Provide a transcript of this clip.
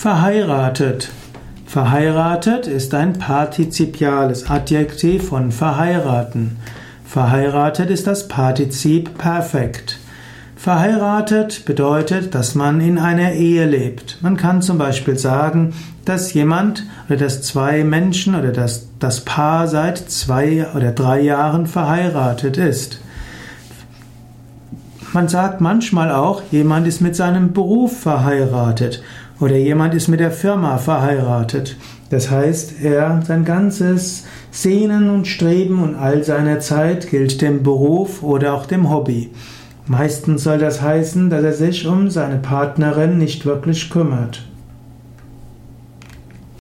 Verheiratet. Verheiratet ist ein partizipiales Adjektiv von verheiraten. Verheiratet ist das Partizip perfekt. Verheiratet bedeutet, dass man in einer Ehe lebt. Man kann zum Beispiel sagen, dass jemand oder dass zwei Menschen oder dass das Paar seit zwei oder drei Jahren verheiratet ist. Man sagt manchmal auch, jemand ist mit seinem Beruf verheiratet oder jemand ist mit der Firma verheiratet. Das heißt, er sein ganzes Sehnen und Streben und all seine Zeit gilt dem Beruf oder auch dem Hobby. Meistens soll das heißen, dass er sich um seine Partnerin nicht wirklich kümmert.